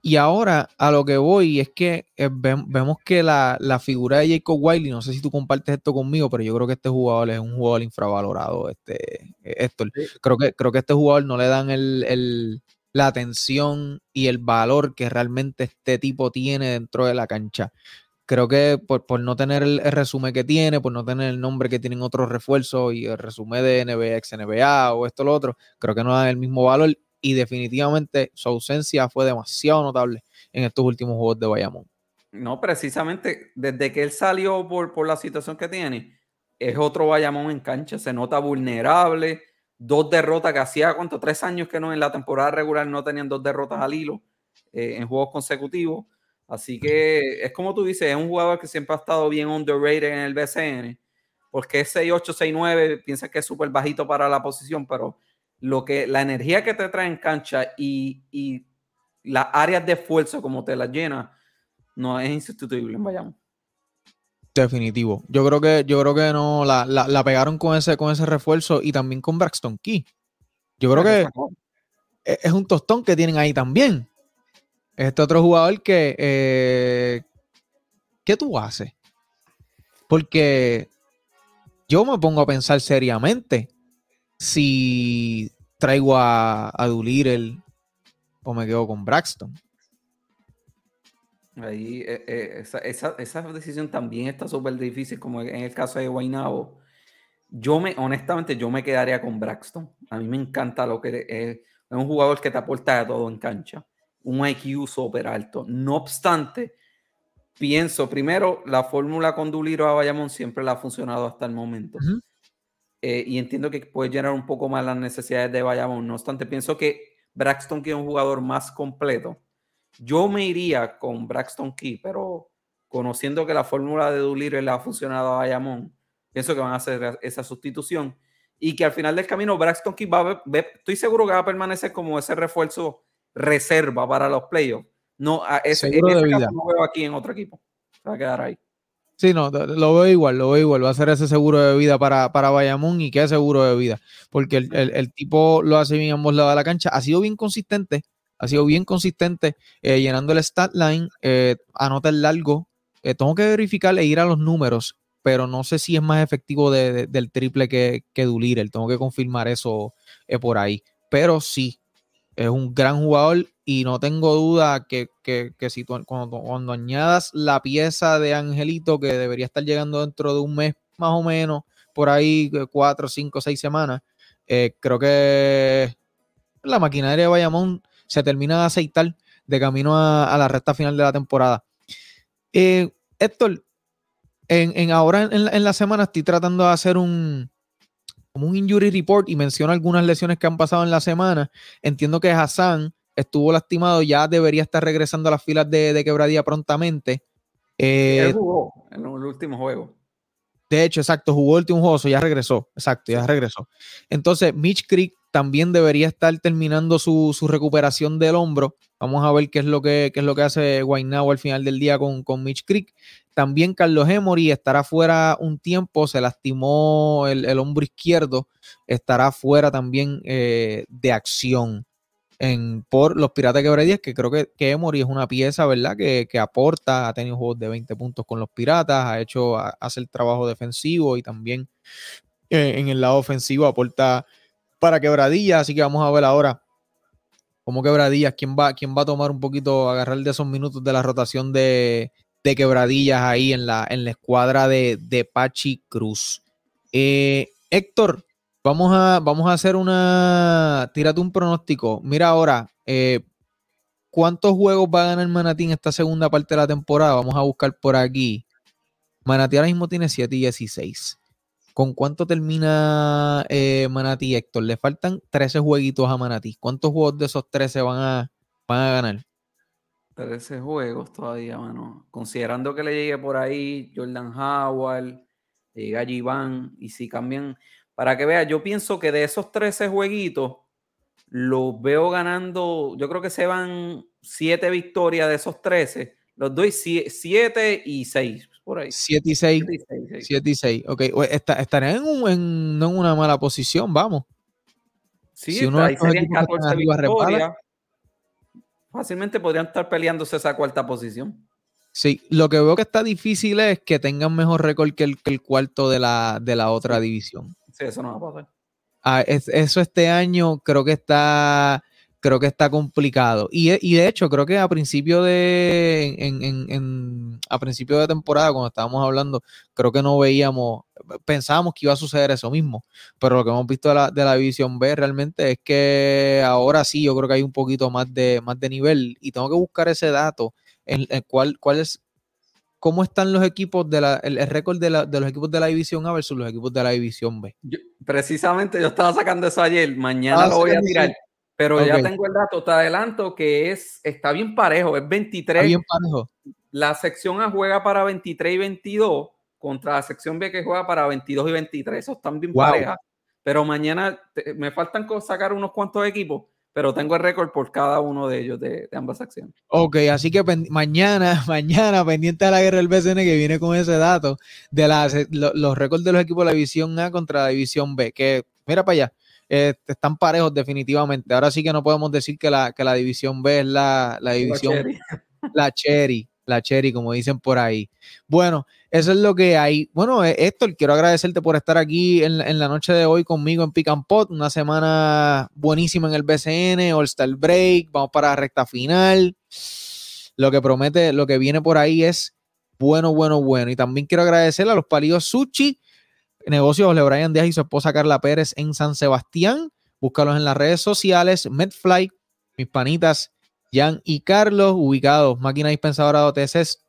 S1: Y ahora a lo que voy es que eh, vemos que la, figura de Jacob Wiley, no sé si tú compartes esto conmigo, pero yo creo que este jugador es un jugador infravalorado, este, Héctor. Creo, que, creo que este jugador no le dan el, la atención y el valor que realmente este tipo tiene dentro de la cancha creo que por, no tener el, resumen que tiene, por no tener el nombre que tienen otros refuerzos y el resumen de NBA, ex NBA o esto o lo otro, creo que no da el mismo valor y definitivamente su ausencia fue demasiado notable en estos últimos juegos de Bayamón.
S4: No, precisamente desde que él salió por, por la situación que tiene, es otro Bayamón en cancha, se nota vulnerable, dos derrotas que hacía, ¿cuánto? Tres años que no en la temporada regular no tenían dos derrotas al hilo eh, en juegos consecutivos Así que es como tú dices, es un jugador que siempre ha estado bien underrated en el BCN, porque es 6'8, 6'9, piensa que es súper bajito para la posición, pero lo que, la energía que te trae en cancha y, y las áreas de esfuerzo como te las llena, no es insustituible en Bayamón.
S1: Definitivo. Yo creo que, yo creo que no, la, la, pegaron con ese, con ese refuerzo y también con Braxton Key. Yo creo que es un tostón que tienen ahí también. Este otro jugador que. Eh, ¿Qué tú haces? Porque yo me pongo a pensar seriamente si traigo a, a o me quedo con Braxton.
S4: Ahí, eh, eh, esa, decisión también está súper difícil, como en el caso de Guaynabo. Yo me, honestamente, yo me quedaría con Braxton. A mí me encanta lo que es, es un jugador que te aporta de todo en cancha un IQ súper alto. No obstante, pienso, primero, la fórmula con Duliro a Bayamón siempre la ha funcionado hasta el momento. Eh, y entiendo que puede llenar un poco más las necesidades de Bayamón. No obstante, pienso que Braxton Key es un jugador más completo. Yo me iría con Braxton Key, pero conociendo que la fórmula de Duliro le ha funcionado a Bayamón, pienso que van a hacer esa sustitución y que al final del camino Braxton Key va a estoy seguro que va a permanecer como ese refuerzo reserva para los playoffs. No, ese,
S1: Seguro
S4: en
S1: de
S4: ese
S1: vida.
S4: no veo aquí en otro equipo. Va a quedar ahí.
S1: Sí, no, lo veo igual, lo veo igual. Va a ser ese seguro de vida para, para Bayamón y qué seguro de vida. Porque el, el- el tipo lo hace bien a ambos lados de la cancha. Ha sido bien consistente, ha sido bien consistente eh, llenando el stat line, eh, anota el largo. Eh, tengo que verificar e ir a los números, pero no sé si es más efectivo de- de- del triple que, que Doolittle. Tengo que confirmar eso eh, por ahí. Pero sí, es un gran jugador y no tengo duda que, que- que si tú- cuando, cuando añadas la pieza de Angelito que debería estar llegando dentro de un mes más o menos, por ahí eh, cuatro, cinco, seis semanas, eh, creo que la maquinaria de Bayamón se termina de aceitar de camino a, la recta final de la temporada. Eh, Héctor, en, en ahora en, en la semana estoy tratando de hacer un como un injury report y menciono algunas lesiones que han pasado en la semana. Entiendo que Hassan estuvo lastimado, ya debería estar regresando a las filas de, de quebradía prontamente. Eh,
S4: Él jugó en el último juego.
S1: De hecho, exacto, jugó el último juego, so ya regresó. Exacto, ya regresó. Entonces, Mitch Creek también debería estar terminando su, su recuperación del hombro. Vamos a ver qué es lo que, qué es lo que hace Guaynabo al final del día con, con Mitch Creek. También Carlos Emory estará fuera un tiempo, se lastimó el, el hombro izquierdo, estará fuera también eh, de acción en, por los Piratas de Quebradillas, que creo que, Emory es una pieza, ¿verdad? Que, que aporta, ha tenido juegos de 20 puntos con los Piratas, ha hecho, ha- hace el trabajo defensivo y también eh, en el lado ofensivo aporta para Quebradillas, así que vamos a ver ahora cómo Quebradillas, quién va, quién va a tomar un poquito, agarrar de esos minutos de la rotación de, de Quebradillas ahí en la, en la escuadra de, de Pachi Cruz. Eh, Héctor, Vamos a, vamos a hacer una. Tírate un pronóstico. Mira ahora, eh, ¿cuántos juegos va a ganar Manatí en esta segunda parte de la temporada? Vamos a buscar por aquí. Manatí ahora mismo tiene 7 y 16. ¿Con cuánto termina eh, Manatí, Héctor? Le faltan 13 jueguitos a Manatí. ¿Cuántos juegos de esos 13 van a, van a ganar?
S4: 13 juegos todavía, mano. Considerando que le llegue por ahí Jordan Howard, le y si cambian, para que veas, yo pienso que de esos 13 jueguitos, los veo ganando, yo creo que se van 7 victorias de esos 13, los doy 7 y 6, por ahí.
S1: 7 y 6.
S4: Siete y seis, sí.
S1: 7 y 6. Ok, o- está- estarían en, un- en- no en una mala posición, vamos.
S4: Sí,
S1: si uno
S4: ahí serían
S1: equipos que están
S4: 14
S1: arriba repara.
S4: victorias. Fácilmente podrían estar peleándose esa cuarta posición.
S1: Sí, lo que veo que está difícil es que tengan mejor récord que el, que el cuarto de la, de la otra división.
S4: Sí, eso no va a pasar.
S1: Ah, es- eso este año creo que está creo que está complicado. Y, de hecho, creo que a principio de en, en- en- a principio de temporada, cuando estábamos hablando, creo que no veíamos, pensábamos que iba a suceder eso mismo. Pero lo que hemos visto de la, de división B realmente es que ahora sí, yo creo que hay un poquito más de, más de nivel. Y tengo que buscar ese dato en el cual, cuál es cómo están los equipos de la, el, el récord de, la- de los equipos de la división A versus los equipos de la división B.
S4: Yo- precisamente yo estaba sacando eso ayer, mañana
S1: Ah,
S4: lo voy a tirar,
S1: eso.
S4: pero ya tengo el dato, te adelanto que es, está bien parejo, es 23,
S1: Está bien parejo.
S4: la sección A juega para 23 y 22 contra la sección B que juega para 22 y 23, esos están bien
S1: Wow.
S4: parejas, pero mañana te- me faltan sacar unos cuantos equipos, pero tengo el récord por cada uno de ellos de, de ambas secciones.
S1: Ok, así que mañana, mañana, pendiente de la guerra del BCN que viene con ese dato de las, lo- los récords de los equipos de la división A contra la división B, que mira para allá, eh, están parejos definitivamente. Ahora sí que no podemos decir que la, que la división B es la, la división,
S4: Cherry.
S1: la cherry, la cherry, como dicen por ahí. Bueno, eso es lo que hay. Bueno, eh, Héctor, quiero agradecerte por estar aquí en, la- noche de hoy conmigo en Pick and Pot, una semana buenísima en el BCN, All Star Break, vamos para la recta final. Lo que promete, lo que viene por ahí es bueno, bueno, bueno. Y también quiero agradecerle a los palidos Sushi, negocios de Brian Díaz y su esposa Carla Pérez en San Sebastián. Búscalos en las redes sociales, Medfly, mis panitas Jan y Carlos, ubicados máquina dispensadora de OTCs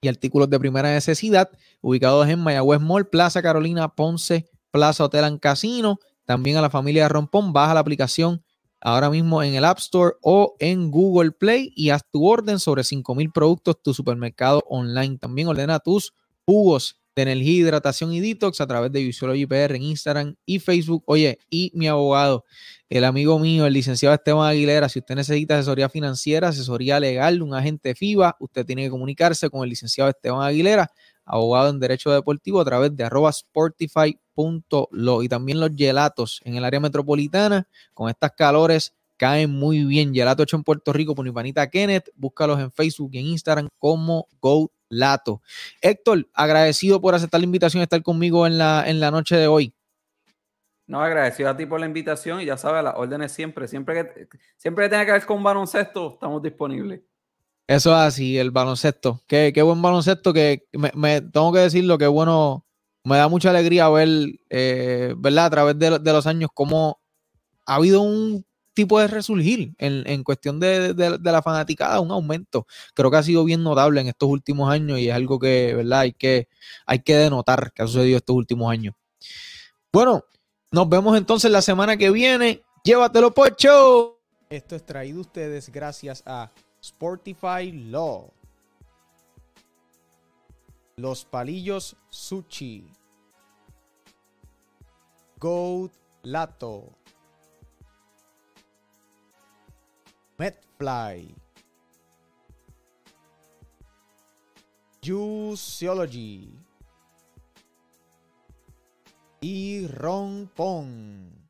S1: y artículos de primera necesidad, ubicados en Mayagüez Mall, Plaza Carolina, Ponce, Plaza Hotel and Casino. También a la familia Rompón, baja la aplicación ahora mismo en el App Store o en Google Play y haz tu orden sobre 5000 productos, tu supermercado online. También ordena tus jugos de energía, hidratación y detox a través de Visualogy PR en Instagram y Facebook. Oye, y mi abogado, el amigo mío, el licenciado Esteban Aguilera, si usted necesita asesoría financiera, asesoría legal, un agente FIBA, usted tiene que comunicarse con el licenciado Esteban Aguilera, abogado en Derecho Deportivo, a través de arroba sportify.lo y también los gelatos en el área metropolitana con estas calores caen muy bien. Gelato hecho en Puerto Rico por mi panita Kenneth. Búscalos en Facebook y en Instagram como Go Lato. Héctor, agradecido por aceptar la invitación y estar conmigo en la, en la noche de hoy.
S4: No, agradecido a ti por la invitación y ya sabes, las órdenes siempre, siempre que, siempre que tenga que ver con baloncesto, estamos disponibles.
S1: Eso es así, el baloncesto. Qué, qué buen baloncesto que me, tengo que decirlo, que bueno, me da mucha alegría ver, eh, ¿verdad? A través de, de los años cómo ha habido un tipo de resurgir en, cuestión de, la fanaticada, un aumento. Creo que ha sido bien notable en estos últimos años y es algo que, ¿verdad? Hay que, hay que denotar que ha sucedido estos últimos años. Bueno, nos vemos entonces la semana que viene. Llévatelo, Pocho. Esto es traído ustedes gracias a Sportify Law. Los palillos Sushi. Goat Lato. Medfly. Juiceology. Y Rompón.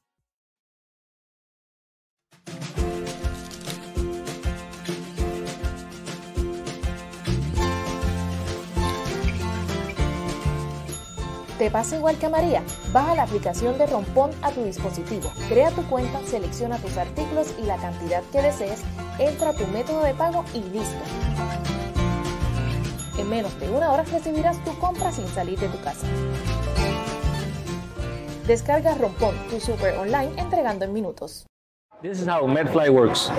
S2: ¿Te pasa igual que a María? Baja la aplicación de Rompón a tu dispositivo, crea tu cuenta, selecciona tus artículos y la cantidad que desees, entra a tu método de pago y listo. En menos de una hora recibirás tu compra sin salir de tu casa. Descarga Rompón, tu super online entregando en minutos.
S3: This is how Medfly works.